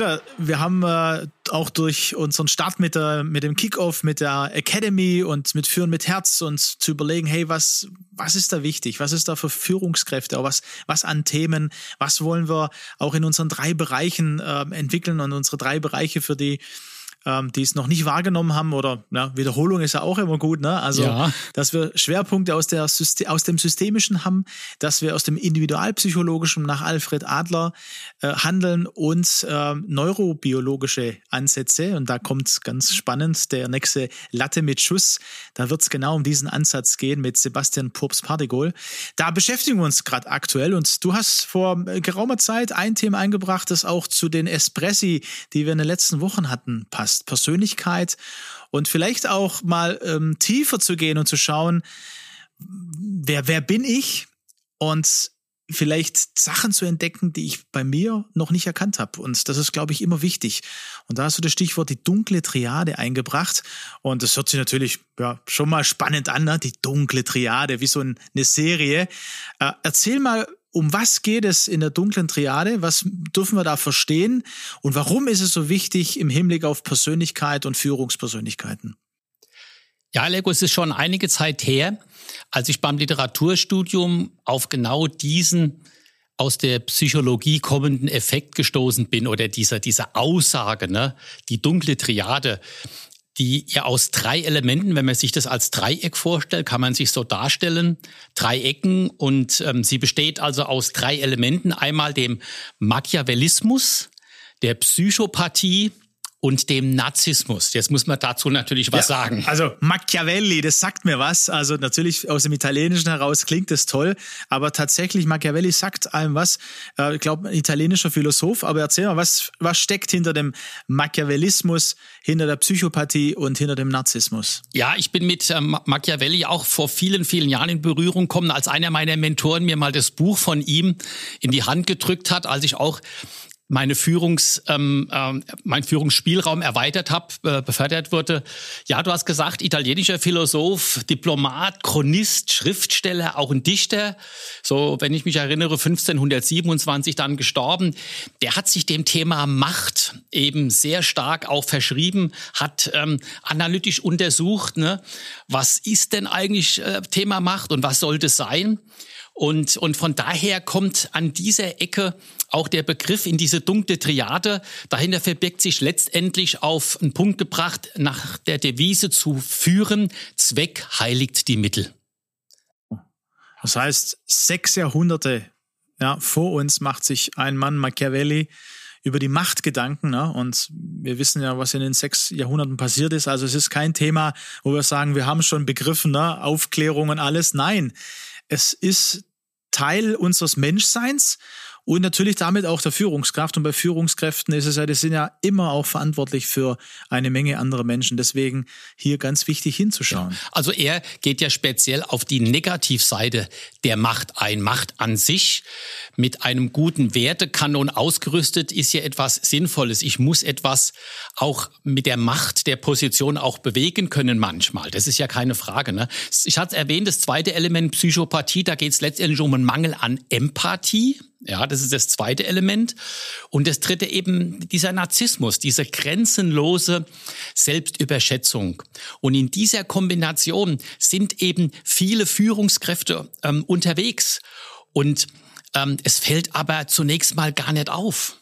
Peter, wir haben äh, auch durch unseren Start mit, der, mit dem Kickoff, mit der Academy und mit Führen mit Herz uns zu überlegen, hey, was, was ist da wichtig? Was ist da für Führungskräfte? Was, was an Themen? Was wollen wir auch in unseren drei Bereichen äh, entwickeln und unsere drei Bereiche für die ähm, die es noch nicht wahrgenommen haben oder ja, Wiederholung ist ja auch immer gut, ne? Also, ja. dass wir Schwerpunkte aus, der System, aus dem Systemischen haben, dass wir aus dem Individualpsychologischen nach Alfred Adler äh, handeln und äh, neurobiologische Ansätze. Und da kommt ganz spannend der nächste Latte mit Schuss. Da wird es genau um diesen Ansatz gehen mit Sebastian Purps-Pardigol. Da beschäftigen wir uns gerade aktuell und du hast vor äh, geraumer Zeit ein Thema eingebracht, das auch zu den Espressi, die wir in den letzten Wochen hatten, passt passt. Persönlichkeit und vielleicht auch mal ähm, tiefer zu gehen und zu schauen, wer, wer bin ich und vielleicht Sachen zu entdecken, die ich bei mir noch nicht erkannt habe. Und das ist, glaube ich, immer wichtig. Und da hast du das Stichwort die dunkle Triade eingebracht. Und das hört sich natürlich ja, schon mal spannend an, ne? die dunkle Triade, wie so eine Serie. Äh, erzähl mal um was geht es in der dunklen Triade? Was dürfen wir da verstehen? Und warum ist es so wichtig im Hinblick auf Persönlichkeit und Führungspersönlichkeiten? Ja, Lego, es ist schon einige Zeit her, als ich beim Literaturstudium auf genau diesen aus der Psychologie kommenden Effekt gestoßen bin oder dieser, dieser Aussage, ne, die dunkle Triade die ja aus drei Elementen, wenn man sich das als Dreieck vorstellt, kann man sich so darstellen, drei Ecken und ähm, sie besteht also aus drei Elementen, einmal dem Machiavellismus, der Psychopathie und dem Narzissmus. Jetzt muss man dazu natürlich was ja, sagen. Also Machiavelli, das sagt mir was. Also natürlich aus dem Italienischen heraus klingt das toll, aber tatsächlich Machiavelli sagt einem was. Äh, ich glaube, ein italienischer Philosoph. Aber erzähl mal, was, was steckt hinter dem Machiavellismus, hinter der Psychopathie und hinter dem Narzissmus? Ja, ich bin mit ähm, Machiavelli auch vor vielen, vielen Jahren in Berührung gekommen, als einer meiner Mentoren mir mal das Buch von ihm in die Hand gedrückt hat, als ich auch meine Führungs, ähm, äh, mein Führungsspielraum erweitert habe, äh, befördert wurde. Ja, du hast gesagt, italienischer Philosoph, Diplomat, Chronist, Schriftsteller, auch ein Dichter. So, wenn ich mich erinnere, 1527 dann gestorben. Der hat sich dem Thema Macht eben sehr stark auch verschrieben, hat ähm, analytisch untersucht, ne, was ist denn eigentlich äh, Thema Macht und was sollte es sein? Und, und von daher kommt an dieser Ecke auch der Begriff in diese dunkle Triade. Dahinter verbirgt sich letztendlich auf einen Punkt gebracht nach der Devise zu führen, Zweck heiligt die Mittel. Das heißt, sechs Jahrhunderte ja, vor uns macht sich ein Mann Machiavelli über die Macht Gedanken. Ne? Und wir wissen ja, was in den sechs Jahrhunderten passiert ist. Also es ist kein Thema, wo wir sagen, wir haben schon begriffen, ne? Aufklärung und alles. Nein, es ist Teil unseres Menschseins und natürlich damit auch der Führungskraft. Und bei Führungskräften ist es ja, die sind ja immer auch verantwortlich für eine Menge andere Menschen. Deswegen hier ganz wichtig hinzuschauen. Also er geht ja speziell auf die Negativseite der Macht ein. Macht an sich mit einem guten Wertekanon ausgerüstet ist ja etwas Sinnvolles. Ich muss etwas auch mit der Macht der Position auch bewegen können manchmal. Das ist ja keine Frage. Ne? Ich hatte erwähnt, das zweite Element Psychopathie, da geht es letztendlich um einen Mangel an Empathie. Ja, das ist das zweite Element. Und das dritte eben dieser Narzissmus, diese grenzenlose Selbstüberschätzung. Und in dieser Kombination sind eben viele Führungskräfte ähm, unterwegs. Und ähm, es fällt aber zunächst mal gar nicht auf.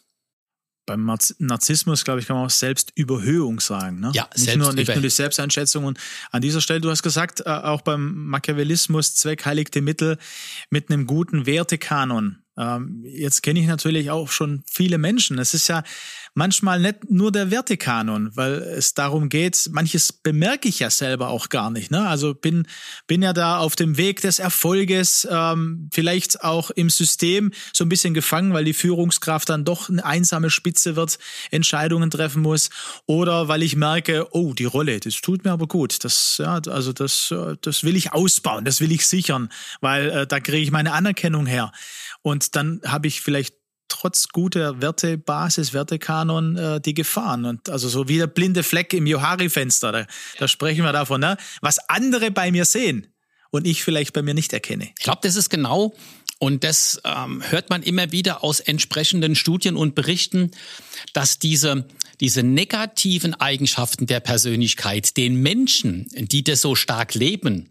Beim Narzissmus, glaube ich, kann man auch Selbstüberhöhung sagen. Ne? Ja, nicht nur, nicht nur die Selbsteinschätzung. Und an dieser Stelle, du hast gesagt, äh, auch beim Machiavellismus, Zweck heiligte Mittel mit einem guten Wertekanon Ähm, jetzt kenne ich natürlich auch schon viele Menschen. Es ist ja manchmal nicht nur der Wertekanon, weil es darum geht, manches bemerke ich ja selber auch gar nicht. Ne? Also bin, bin ja da auf dem Weg des Erfolges, ähm, vielleicht auch im System so ein bisschen gefangen, weil die Führungskraft dann doch eine einsame Spitze wird, Entscheidungen treffen muss. Oder weil ich merke, oh, die Rolle, das tut mir aber gut. Das, ja, also das, äh, das will ich ausbauen, das will ich sichern, weil äh, da kriege ich meine Anerkennung her. Und dann habe ich vielleicht trotz guter Wertebasis, Wertekanon, äh, die Gefahren. Und also so wie der blinde Fleck im Johari-Fenster, da, da sprechen wir davon, ne? was andere bei mir sehen und ich vielleicht bei mir nicht erkenne. Ich glaube, das ist genau, und das ähm, hört man immer wieder aus entsprechenden Studien und Berichten, dass diese, diese negativen Eigenschaften der Persönlichkeit den Menschen, die das so stark leben,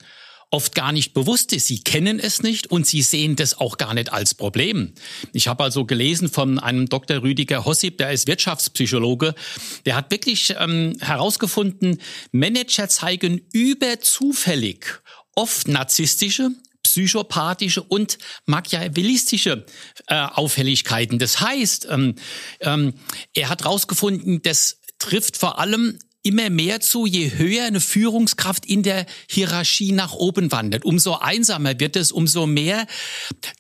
oft gar nicht bewusst ist. Sie kennen es nicht und sie sehen das auch gar nicht als Problem. Ich habe also gelesen von einem Dr. Rüdiger Hossip, der ist Wirtschaftspsychologe, der hat wirklich ähm, herausgefunden, Manager zeigen überzufällig oft narzisstische, psychopathische und machiavellistische äh, Auffälligkeiten. Das heißt, ähm, ähm, er hat herausgefunden, das trifft vor allem immer mehr zu, je höher eine Führungskraft in der Hierarchie nach oben wandert. Umso einsamer wird es, umso mehr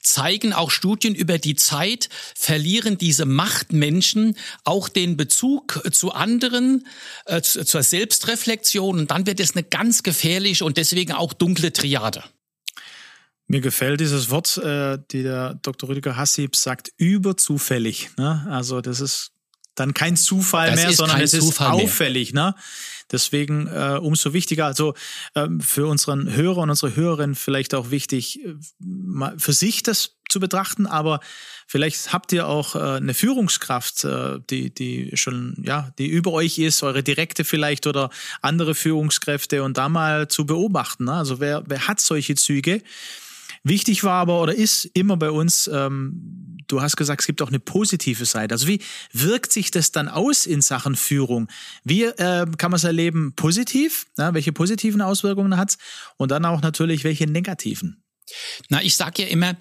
zeigen auch Studien über die Zeit, verlieren diese Machtmenschen auch den Bezug zu anderen, äh, zur Selbstreflexion und dann wird es eine ganz gefährliche und deswegen auch dunkle Triade. Mir gefällt dieses Wort, äh, die der Dr. Rüdiger Hassib sagt, überzufällig. Ne? Also das ist dann kein Zufall das mehr, sondern es ist auffällig. Ne? Deswegen äh, umso wichtiger, also ähm, für unseren Hörer und unsere Hörerin vielleicht auch wichtig, äh, für sich das zu betrachten, aber vielleicht habt ihr auch äh, eine Führungskraft, äh, die, die schon, ja, die über euch ist, eure direkte vielleicht oder andere Führungskräfte und da mal zu beobachten. Ne? Also wer, wer hat solche Züge? Wichtig war aber oder ist immer bei uns, ähm, du hast gesagt, es gibt auch eine positive Seite. Also wie wirkt sich das dann aus in Sachen Führung? Wie äh, kann man es erleben positiv? Ja, welche positiven Auswirkungen hat es? Und dann auch natürlich welche negativen? Na, ich sage ja immer,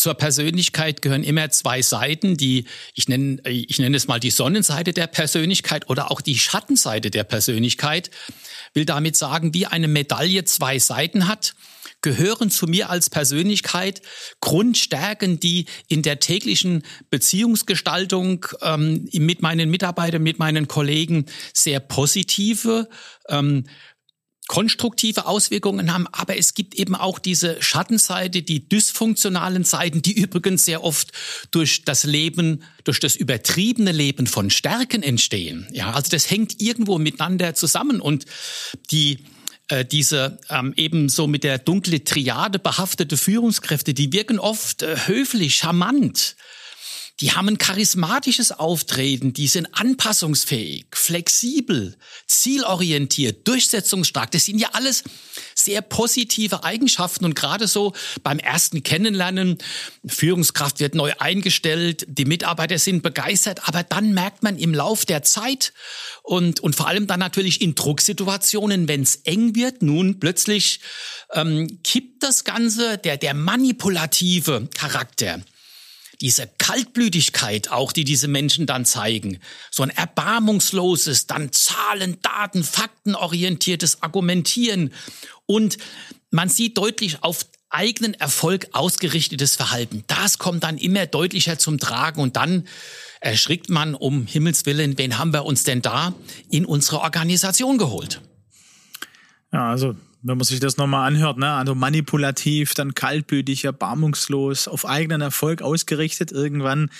zur Persönlichkeit gehören immer zwei Seiten, die ich nenne ich nenne es mal die Sonnenseite der Persönlichkeit oder auch die Schattenseite der Persönlichkeit. Will damit sagen, wie eine Medaille zwei Seiten hat gehören zu mir als Persönlichkeit Grundstärken, die in der täglichen Beziehungsgestaltung ähm, mit meinen Mitarbeitern, mit meinen Kollegen sehr positive ähm, konstruktive Auswirkungen haben, aber es gibt eben auch diese Schattenseite, die dysfunktionalen Seiten, die übrigens sehr oft durch das Leben, durch das übertriebene Leben von Stärken entstehen. Ja, also das hängt irgendwo miteinander zusammen und die äh, diese ähm, eben so mit der dunkle Triade behaftete Führungskräfte, die wirken oft äh, höflich, charmant, die haben ein charismatisches Auftreten, die sind anpassungsfähig, flexibel, zielorientiert, durchsetzungsstark. Das sind ja alles sehr positive Eigenschaften und gerade so beim ersten Kennenlernen, Führungskraft wird neu eingestellt, die Mitarbeiter sind begeistert, aber dann merkt man im Lauf der Zeit und, und vor allem dann natürlich in Drucksituationen, wenn es eng wird, nun plötzlich ähm, kippt das Ganze, der, der manipulative Charakter diese Kaltblütigkeit auch, die diese Menschen dann zeigen, so ein erbarmungsloses, dann Zahlen, Daten, Fakten orientiertes Argumentieren und man sieht deutlich auf eigenen Erfolg ausgerichtetes Verhalten. Das kommt dann immer deutlicher zum Tragen und dann erschrickt man um Himmels Willen, wen haben wir uns denn da in unsere Organisation geholt? Ja, also wenn man sich das nochmal anhört, ne? also manipulativ, dann kaltblütig, erbarmungslos, auf eigenen Erfolg ausgerichtet, irgendwann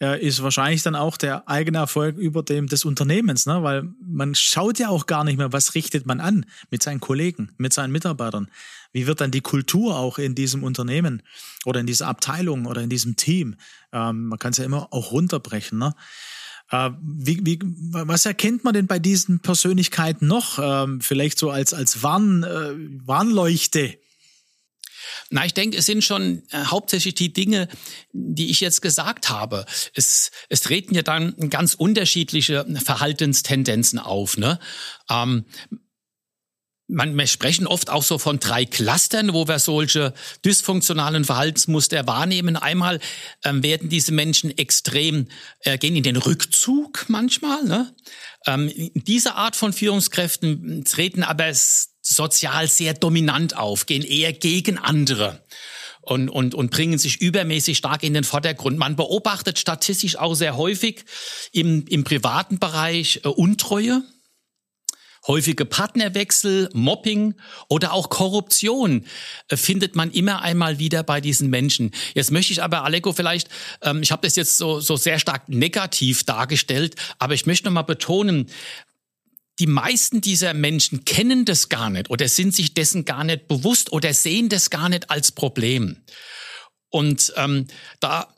äh, ist wahrscheinlich dann auch der eigene Erfolg über dem des Unternehmens, ne? weil man schaut ja auch gar nicht mehr, was richtet man an mit seinen Kollegen, mit seinen Mitarbeitern. Wie wird dann die Kultur auch in diesem Unternehmen oder in dieser Abteilung oder in diesem Team? Ähm, man kann es ja immer auch runterbrechen. Ne? Äh, wie, wie, was erkennt man denn bei diesen Persönlichkeiten noch? Ähm, vielleicht so als, als Warn, äh, Warnleuchte? Na, ich denke, es sind schon äh, hauptsächlich die Dinge, die ich jetzt gesagt habe. Es, es treten ja dann ganz unterschiedliche Verhaltenstendenzen auf. Ne? Ähm, man, wir sprechen oft auch so von drei Clustern, wo wir solche dysfunktionalen Verhaltensmuster wahrnehmen. Einmal ähm, werden diese Menschen extrem, äh, gehen in den Rückzug manchmal. Ne? Ähm, diese Art von Führungskräften treten aber sozial sehr dominant auf, gehen eher gegen andere und, und, und bringen sich übermäßig stark in den Vordergrund. Man beobachtet statistisch auch sehr häufig im, im privaten Bereich äh, Untreue Häufige Partnerwechsel, Mobbing oder auch Korruption äh, findet man immer einmal wieder bei diesen Menschen. Jetzt möchte ich aber, Aleko, vielleicht, ähm, ich habe das jetzt so, so sehr stark negativ dargestellt, aber ich möchte noch mal betonen, die meisten dieser Menschen kennen das gar nicht oder sind sich dessen gar nicht bewusst oder sehen das gar nicht als Problem. Und ähm, da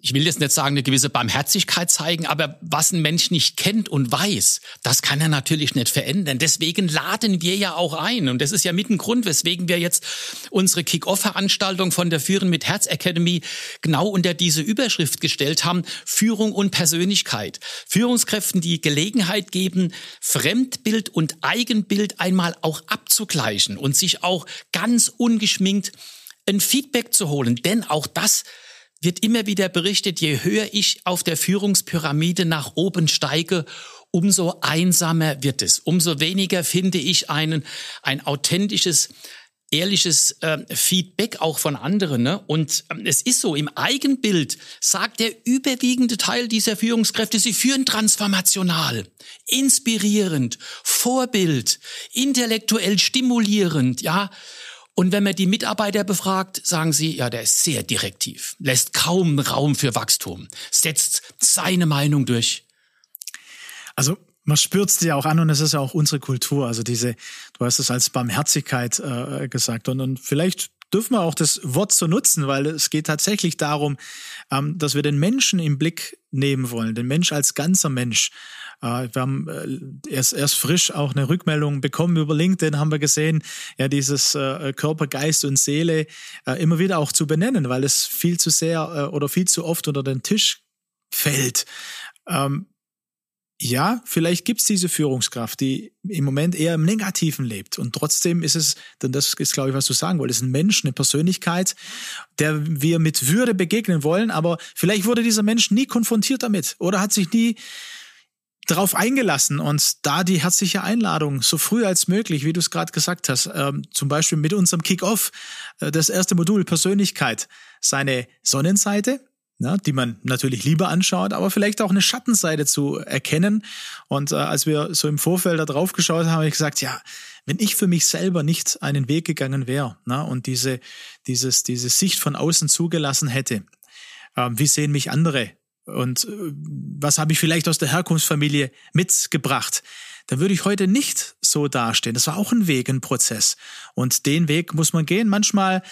ich will jetzt nicht sagen, eine gewisse Barmherzigkeit zeigen, aber was ein Mensch nicht kennt und weiß, das kann er natürlich nicht verändern. Deswegen laden wir ja auch ein. Und das ist ja mit ein Grund, weswegen wir jetzt unsere Kick-Off-Veranstaltung von der Führen mit Herz Academy genau unter diese Überschrift gestellt haben. Führung und Persönlichkeit. Führungskräften die Gelegenheit geben, Fremdbild und Eigenbild einmal auch abzugleichen und sich auch ganz ungeschminkt ein Feedback zu holen. Denn auch das wird immer wieder berichtet, je höher ich auf der Führungspyramide nach oben steige, umso einsamer wird es. Umso weniger finde ich einen, ein authentisches, ehrliches äh, Feedback auch von anderen. Ne? Und ähm, es ist so, im Eigenbild sagt der überwiegende Teil dieser Führungskräfte, sie führen transformational, inspirierend, Vorbild, intellektuell stimulierend, ja. Und wenn man die Mitarbeiter befragt, sagen sie, ja, der ist sehr direktiv, lässt kaum Raum für Wachstum, setzt seine Meinung durch. Also man spürt es dir auch an und es ist ja auch unsere Kultur. Also diese, du hast es als Barmherzigkeit äh, gesagt und, und vielleicht dürfen wir auch das Wort so nutzen, weil es geht tatsächlich darum, ähm, dass wir den Menschen im Blick nehmen wollen, den Mensch als ganzer Mensch. Äh, wir haben äh, erst, erst frisch auch eine Rückmeldung bekommen über LinkedIn, haben wir gesehen, ja, dieses äh, Körper, Geist und Seele immer wieder auch zu benennen, weil es viel zu sehr oder viel zu oft unter den Tisch fällt. Ähm, ja, vielleicht gibt's diese Führungskraft, die im Moment eher im Negativen lebt. Und trotzdem ist es, denn das ist, glaube ich, was du sagen wolltest, ein Mensch, eine Persönlichkeit, der wir mit Würde begegnen wollen, aber vielleicht wurde dieser Mensch nie konfrontiert damit oder hat sich nie darauf eingelassen und da die herzliche Einladung, so früh als möglich, wie du es gerade gesagt hast, ähm, zum Beispiel mit unserem Kick-Off, äh, das erste Modul Persönlichkeit, seine Sonnenseite, ja, die man natürlich lieber anschaut, aber vielleicht auch eine Schattenseite zu erkennen. Und äh, als wir so im Vorfeld da drauf geschaut haben, habe ich gesagt, ja, wenn ich für mich selber nicht einen Weg gegangen wäre na, und diese, dieses, diese Sicht von außen zugelassen hätte, äh, wie sehen mich andere und äh, was habe ich vielleicht aus der Herkunftsfamilie mitgebracht, dann würde ich heute nicht so dastehen. Das war auch ein Weg, ein Prozess. Und den Weg muss man gehen. Manchmal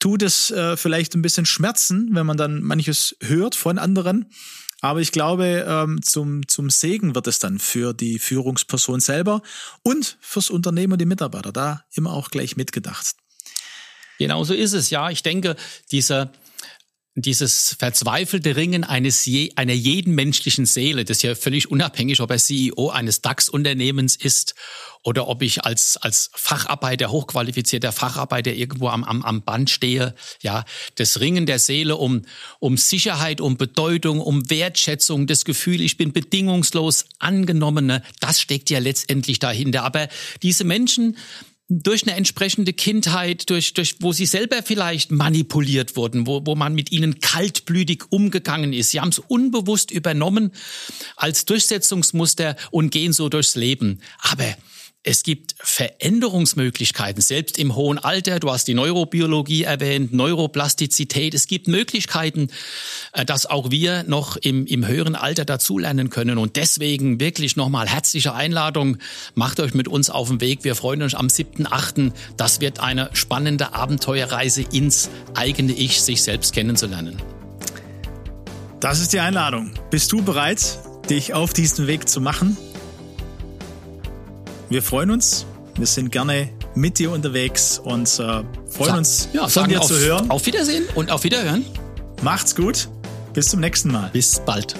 tut es äh, vielleicht ein bisschen Schmerzen, wenn man dann manches hört von anderen. Aber ich glaube, ähm, zum, zum Segen wird es dann für die Führungsperson selber und fürs Unternehmen und die Mitarbeiter. Da immer auch gleich mitgedacht. Genau so ist es, ja. Ich denke, dieser dieses verzweifelte Ringen eines je, einer jeden menschlichen Seele, das ist ja völlig unabhängig, ob er CEO eines DAX-Unternehmens ist oder ob ich als, als Facharbeiter, hochqualifizierter Facharbeiter irgendwo am, am, am Band stehe, ja, das Ringen der Seele um, um Sicherheit, um Bedeutung, um Wertschätzung, das Gefühl, ich bin bedingungslos angenommen, das steckt ja letztendlich dahinter. Aber diese Menschen, durch eine entsprechende Kindheit, durch, durch, wo sie selber vielleicht manipuliert wurden, wo, wo man mit ihnen kaltblütig umgegangen ist. Sie haben es unbewusst übernommen als Durchsetzungsmuster und gehen so durchs Leben. Aber es gibt Veränderungsmöglichkeiten, selbst im hohen Alter. Du hast die Neurobiologie erwähnt, Neuroplastizität. Es gibt Möglichkeiten, äh, dass auch wir noch im, im höheren Alter dazulernen können. Und deswegen wirklich nochmal herzliche Einladung. Macht euch mit uns auf den Weg. Wir freuen uns am 7.8. Das wird eine spannende Abenteuerreise ins eigene Ich, sich selbst kennenzulernen. Das ist die Einladung. Bist du bereit, dich auf diesen Weg zu machen? Wir freuen uns. Wir sind gerne mit dir unterwegs und äh, freuen Sa uns, ja, von dir auf, zu hören. Auf Wiedersehen und auf Wiederhören. Macht's gut. Bis zum nächsten Mal. Bis bald.